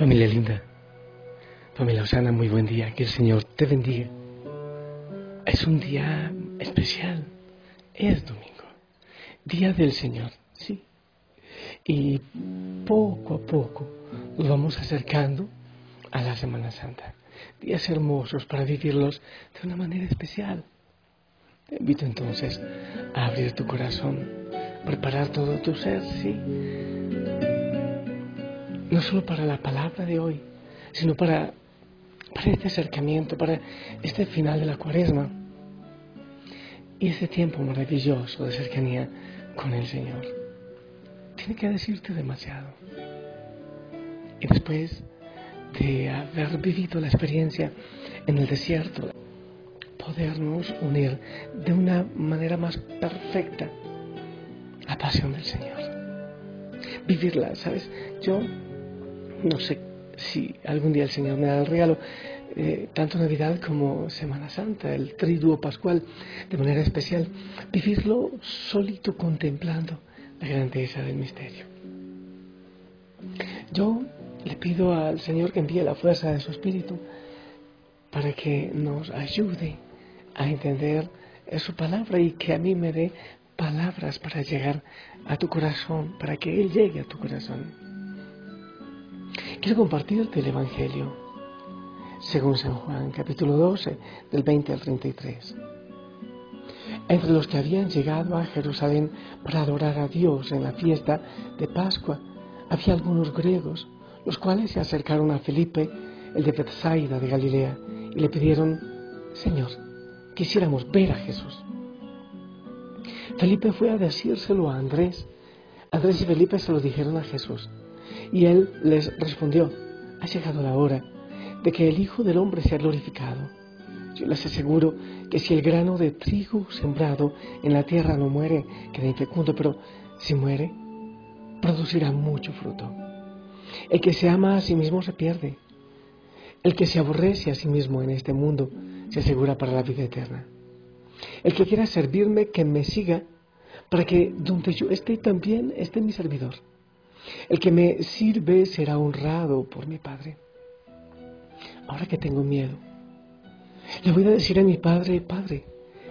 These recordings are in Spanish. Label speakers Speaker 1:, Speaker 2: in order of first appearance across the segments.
Speaker 1: Familia linda, familia Osana, muy buen día, que el Señor te bendiga. Es un día especial, es domingo, día del Señor, sí. Y poco a poco nos vamos acercando a la Semana Santa. Días hermosos para vivirlos de una manera especial. Te invito entonces a abrir tu corazón, preparar todo tu ser, sí no solo para la palabra de hoy, sino para, para este acercamiento, para este final de la cuaresma y este tiempo maravilloso de cercanía con el Señor. Tiene que decirte demasiado. Y después de haber vivido la experiencia en el desierto, podernos unir de una manera más perfecta la pasión del Señor. Vivirla, ¿sabes? Yo no sé si algún día el Señor me da el regalo, eh, tanto Navidad como Semana Santa, el triduo pascual, de manera especial, vivirlo solito contemplando la grandeza del misterio. Yo le pido al Señor que envíe la fuerza de su Espíritu para que nos ayude a entender su palabra y que a mí me dé palabras para llegar a tu corazón, para que Él llegue a tu corazón. Quiero compartirte el Evangelio según San Juan, capítulo 12, del 20 al 33. Entre los que habían llegado a Jerusalén para adorar a Dios en la fiesta de Pascua, había algunos griegos, los cuales se acercaron a Felipe, el de Bethsaida de Galilea, y le pidieron, Señor, quisiéramos ver a Jesús. Felipe fue a decírselo a Andrés. Andrés y Felipe se lo dijeron a Jesús. Y él les respondió, ha llegado la hora de que el Hijo del Hombre sea glorificado. Yo les aseguro que si el grano de trigo sembrado en la tierra no muere, queda infecundo, pero si muere, producirá mucho fruto. El que se ama a sí mismo se pierde. El que se aborrece a sí mismo en este mundo se asegura para la vida eterna. El que quiera servirme, que me siga, para que donde yo esté también esté mi servidor. El que me sirve será honrado por mi Padre. Ahora que tengo miedo, le voy a decir a mi Padre, Padre,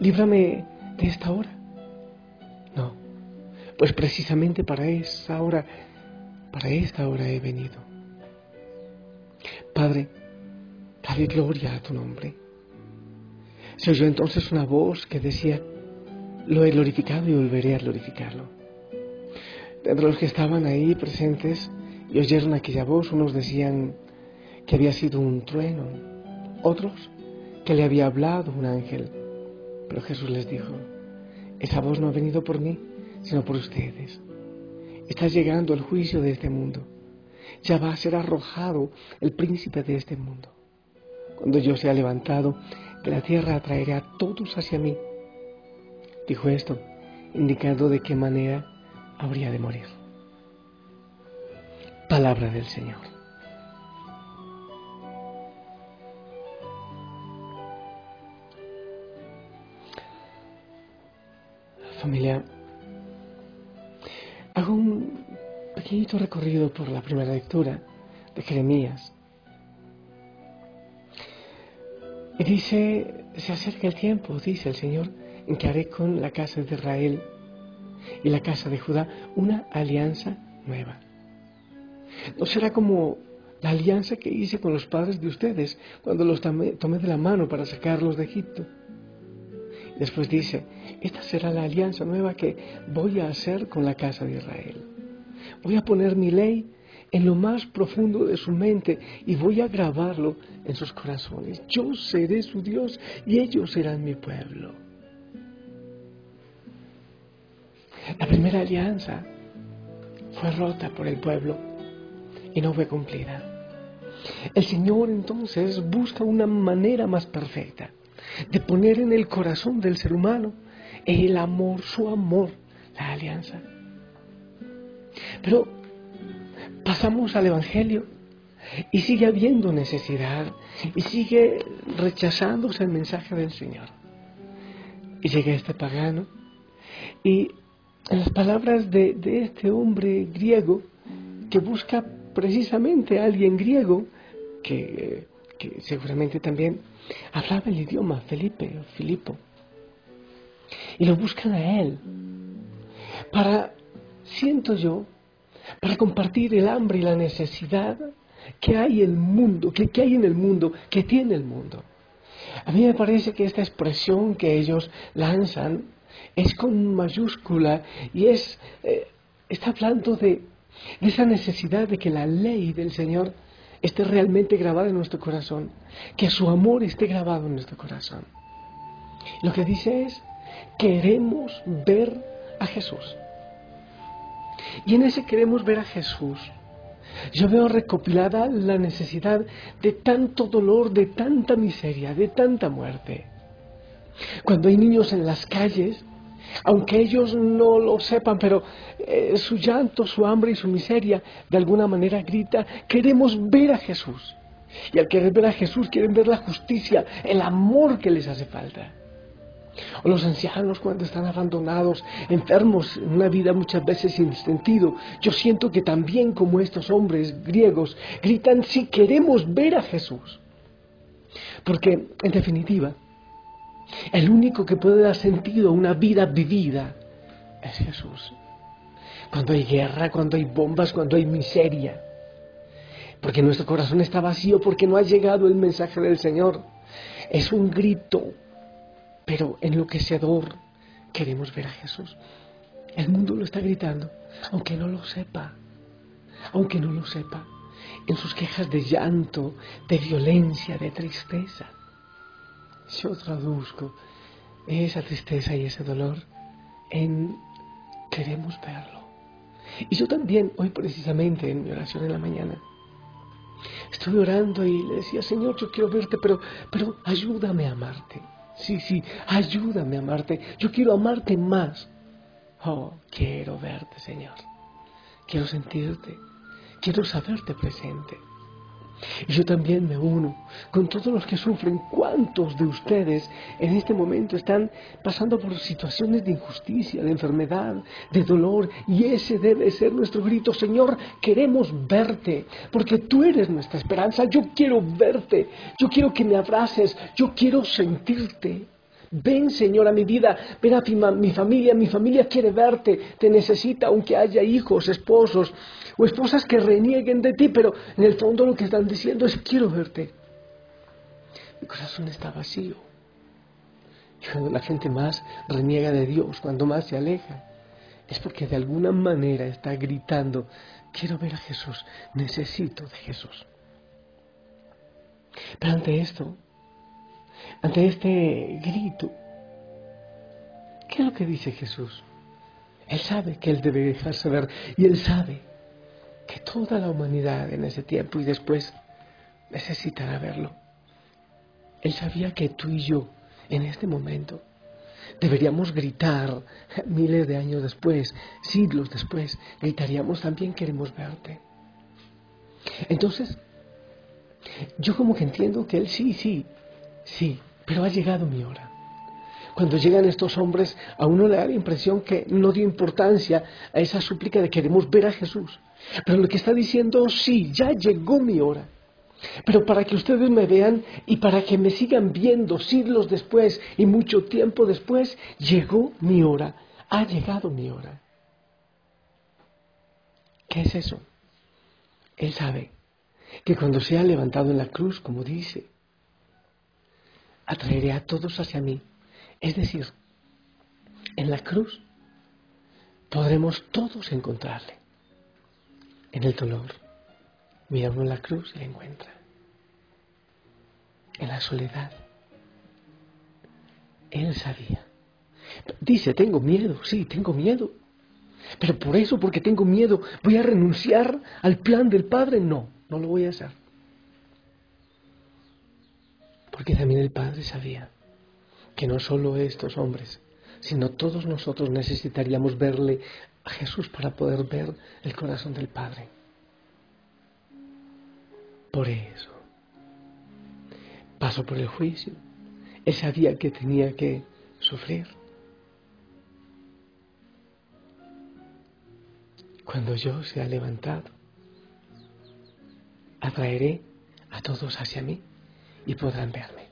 Speaker 1: líbrame de esta hora. No, pues precisamente para esa hora, para esta hora he venido. Padre, dale gloria a tu nombre. Se oyó entonces una voz que decía, lo he glorificado y volveré a glorificarlo. Entre los que estaban ahí presentes y oyeron aquella voz, unos decían que había sido un trueno, otros que le había hablado un ángel. Pero Jesús les dijo, esa voz no ha venido por mí, sino por ustedes. Está llegando el juicio de este mundo. Ya va a ser arrojado el príncipe de este mundo. Cuando yo sea levantado, de la tierra atraeré a todos hacia mí. Dijo esto, indicando de qué manera habría de morir. Palabra del Señor. Familia, hago un pequeñito recorrido por la primera lectura de Jeremías. Y dice, se acerca el tiempo, dice el Señor, en que haré con la casa de Israel y la casa de Judá una alianza nueva. No será como la alianza que hice con los padres de ustedes cuando los tomé, de la mano para sacarlos de Egipto. Después dice, esta será la alianza nueva que voy a hacer con la casa de Israel. Voy a poner mi ley en lo más profundo de su mente y voy a grabarlo en sus corazones. Yo seré su Dios y ellos serán mi pueblo. La primera alianza fue rota por el pueblo y no fue cumplida. El Señor entonces busca una manera más perfecta de poner en el corazón del ser humano el amor, su amor, la alianza. Pero pasamos al Evangelio y sigue habiendo necesidad y sigue rechazándose el mensaje del Señor. Y llega este pagano y en las palabras de, de este hombre griego que busca precisamente a alguien griego que, seguramente también hablaba el idioma Felipe o Filipo. Y lo buscan a él para, siento yo, para compartir el hambre y la necesidad que hay en el mundo, que, hay en el mundo, que tiene el mundo. A mí me parece que esta expresión que ellos lanzan es con mayúscula y es, eh, está hablando de de esa necesidad de que la ley del Señor esté realmente grabada en nuestro corazón, que su amor esté grabado en nuestro corazón. Lo que dice es, queremos ver a Jesús. Y en ese queremos ver a Jesús, yo veo recopilada la necesidad de tanto dolor, de tanta miseria, de tanta muerte. Cuando hay niños en las calles aunque ellos no lo sepan, pero eh, su llanto, su hambre y su miseria de alguna manera grita, queremos ver a Jesús. Y al querer ver a Jesús quieren ver la justicia, el amor que les hace falta. O los ancianos cuando están abandonados, enfermos, una vida muchas veces sin sentido. Yo siento que también como estos hombres griegos gritan, si queremos ver a Jesús. Porque, en definitiva, el único que puede dar sentido a una vida vivida es Jesús. Cuando hay guerra, cuando hay bombas, cuando hay miseria. Porque nuestro corazón está vacío, porque no ha llegado el mensaje del Señor. Es un grito, pero enloquecedor. Queremos ver a Jesús. El mundo lo está gritando, aunque no lo sepa. Aunque no lo sepa. En sus quejas de llanto, de violencia, de tristeza yo traduzco esa tristeza y ese dolor en queremos verlo. Y yo también, hoy precisamente en mi oración en la mañana, estuve orando y le decía, Señor, yo quiero verte, pero, pero ayúdame a amarte. Sí, sí, ayúdame a amarte. Yo quiero amarte más. Oh, quiero verte, Señor. Quiero sentirte. Quiero saberte presente. Y yo también me uno con todos los que sufren. ¿Cuántos de ustedes en este momento están pasando por situaciones de injusticia, de enfermedad, de dolor? Y ese debe ser nuestro grito. Señor, queremos verte, porque tú eres nuestra esperanza. Yo quiero verte. Yo quiero que me abraces. Yo quiero sentirte. Ven, Señor, a mi vida, ven a mi familia, mi familia quiere verte, te necesita, aunque haya hijos, esposos o esposas que renieguen de ti, pero en el fondo lo que están diciendo es quiero verte. Mi corazón está vacío. Y cuando la gente más reniega de Dios, cuando más se aleja, es porque de alguna manera está gritando, quiero ver a Jesús, necesito de Jesús. Pero ante esto, ante este grito, ¿qué es lo que dice Jesús? Él sabe que Él debe dejarse ver y Él sabe que toda la humanidad en ese tiempo y después necesitará verlo. Él sabía que tú y yo, en este momento, deberíamos gritar miles de años después, siglos después, gritaríamos también queremos verte. Entonces, yo como que entiendo que Él sí, sí, sí, pero ha llegado mi hora. Cuando llegan estos hombres, a uno le da la impresión que no dio importancia a esa súplica de queremos ver a Jesús. Pero lo que está diciendo, sí, ya llegó mi hora. Pero para que ustedes me vean y para que me sigan viendo siglos después y mucho tiempo después, llegó mi hora, ha llegado mi hora. ¿Qué es eso? Él sabe que cuando sea levantado en la cruz, como dice, atraeré a todos hacia mí. Es decir, en la cruz podremos todos encontrarle. En el dolor, mira la cruz y la encuentra. En la soledad, él sabía. Dice, tengo miedo, sí, tengo miedo. Pero por eso, porque tengo miedo, ¿voy a renunciar al plan del Padre? No, no lo voy a hacer. Porque también el Padre sabía que no solo estos hombres, sino todos nosotros necesitaríamos verle a Jesús para poder ver el corazón del Padre. Por eso, pasó por el juicio. Él sabía que tenía que sufrir. Cuando yo sea levantado, atraeré a todos hacia mí y podrán verme.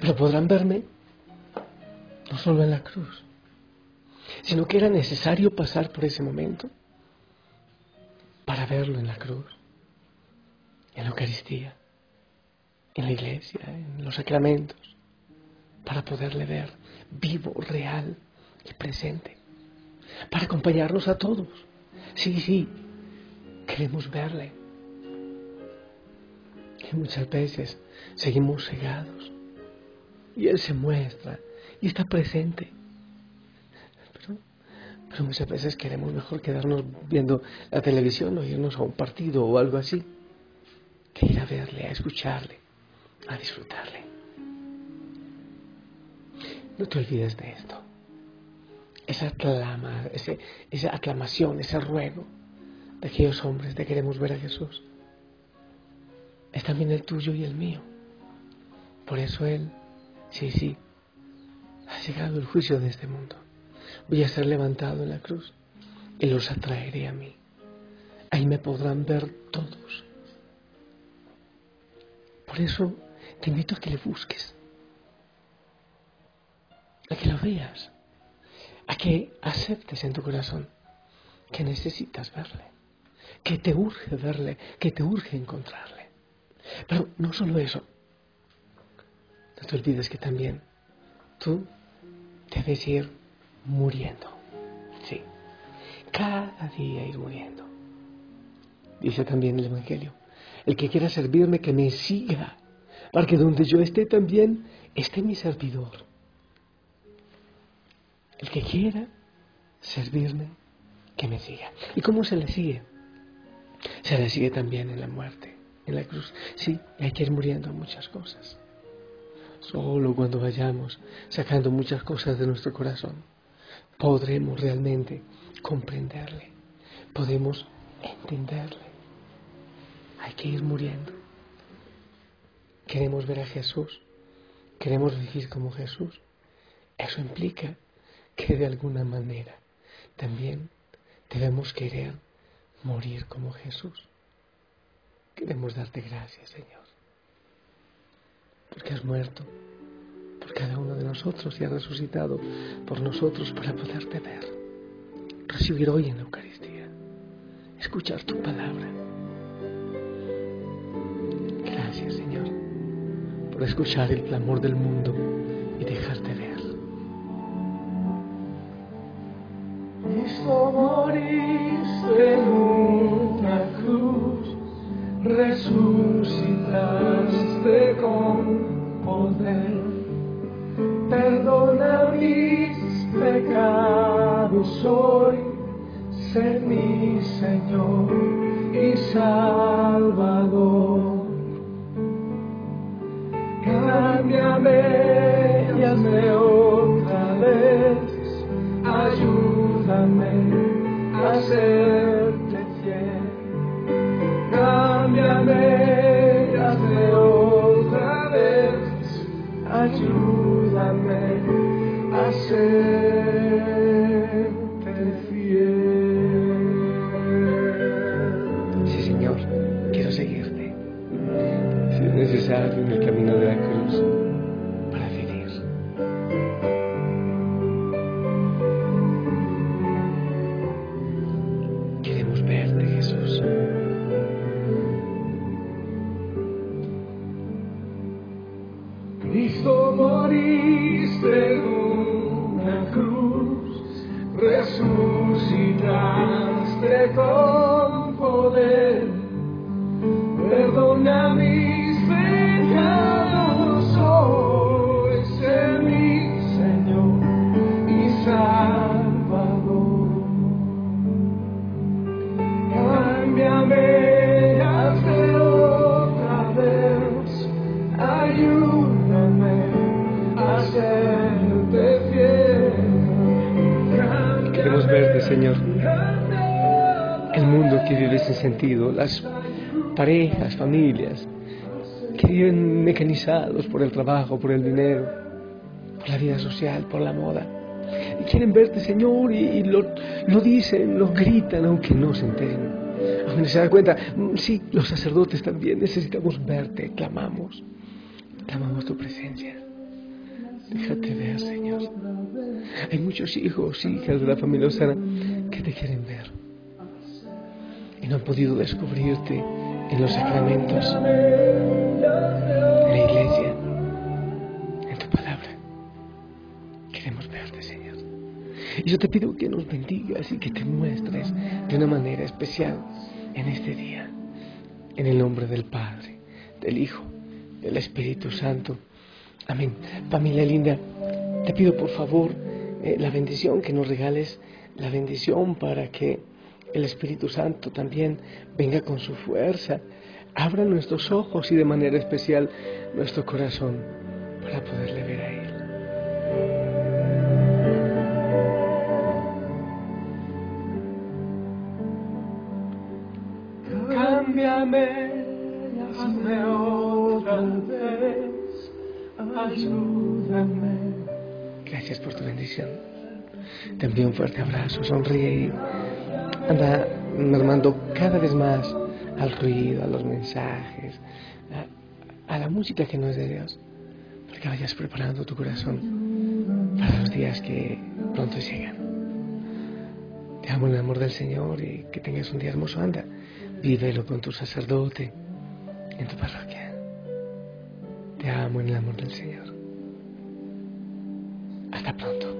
Speaker 1: Pero podrán verme no solo en la cruz, sino que era necesario pasar por ese momento para verlo en la cruz, en la Eucaristía, en la iglesia, en los sacramentos, para poderle ver vivo, real y presente, para acompañarnos a todos. Sí, sí, queremos verle. Muchas veces seguimos cegados y Él se muestra y está presente. Pero, muchas veces queremos mejor quedarnos viendo la televisión o irnos a un partido o algo así, que ir a verle, a escucharle, a disfrutarle. No te olvides de esto. Esa, aclama, esa aclamación, ese ruego de aquellos hombres de queremos ver a Jesús, es también el tuyo y el mío. Por eso Él, sí, sí, ha llegado el juicio de este mundo. Voy a ser levantado en la cruz y los atraeré a mí. Ahí me podrán ver todos. Por eso te invito a que le busques, a que lo veas, a que aceptes en tu corazón que necesitas verle, que te urge verle, que te urge encontrarle. Pero no solo eso, no te olvides que también tú debes ir muriendo. Sí, cada día ir muriendo. Dice también el Evangelio, el que quiera servirme, que me siga, para que donde yo esté también esté mi servidor. El que quiera servirme, que me siga. ¿Y cómo se le sigue? Se le sigue también en la muerte, en la cruz. Sí, hay que ir muriendo muchas cosas. Solo cuando vayamos sacando muchas cosas de nuestro corazón, podremos realmente comprenderle, podemos entenderle. Hay que ir muriendo. Queremos ver a Jesús, queremos vivir como Jesús. Eso implica que de alguna manera también debemos querer morir como Jesús. Queremos darte gracias, Señor porque has muerto por cada uno de nosotros y has resucitado por nosotros para poderte ver, recibir hoy en la Eucaristía, escuchar tu palabra. Gracias Señor por escuchar el clamor del mundo y dejarte ver. Cristo moriste resucitaste con poder. Perdona mis pecados hoy, sé mi Señor y Salvador. Cámbiame y hazme otra vez, ayúdame a serte Cristo moriste en una cruz, resucitaste con Señor. El mundo que vive sin sentido, las parejas, familias, que viven mecanizados por el trabajo, por el dinero, por la vida social, por la moda. Y quieren verte, Señor, y, lo, lo dicen, lo gritan, aunque no se enteren. Aunque se dan cuenta, mm, sí, los sacerdotes también necesitamos verte, clamamos, clamamos tu presencia. Déjate ver, Señor. Hay muchos hijos, hijas de la familia Osana que te quieren ver y no han podido descubrirte en los sacramentos, en la iglesia, en tu palabra. Queremos verte, Señor. Y yo te pido que nos bendigas y que te muestres de una manera especial en este día. En el nombre del Padre, del Hijo, del Espíritu Santo. Amén. Familia linda, te pido por favor eh, la bendición, que nos regales la bendición para que el Espíritu Santo también venga con su fuerza, abra nuestros ojos y de manera especial nuestro corazón para poderle ver a Él. Cámbiame, Gracias por tu bendición. Te envío un fuerte abrazo, sonríe y anda mermando cada vez más al ruido, a los mensajes, a, a, la música que no es de Dios, para que vayas preparando tu corazón para los días que pronto llegan. Te amo en el amor del Señor y que tengas un día hermoso. Anda, vívelo con tu sacerdote en tu parroquia. Te amo en el amor del Señor. Hasta pronto.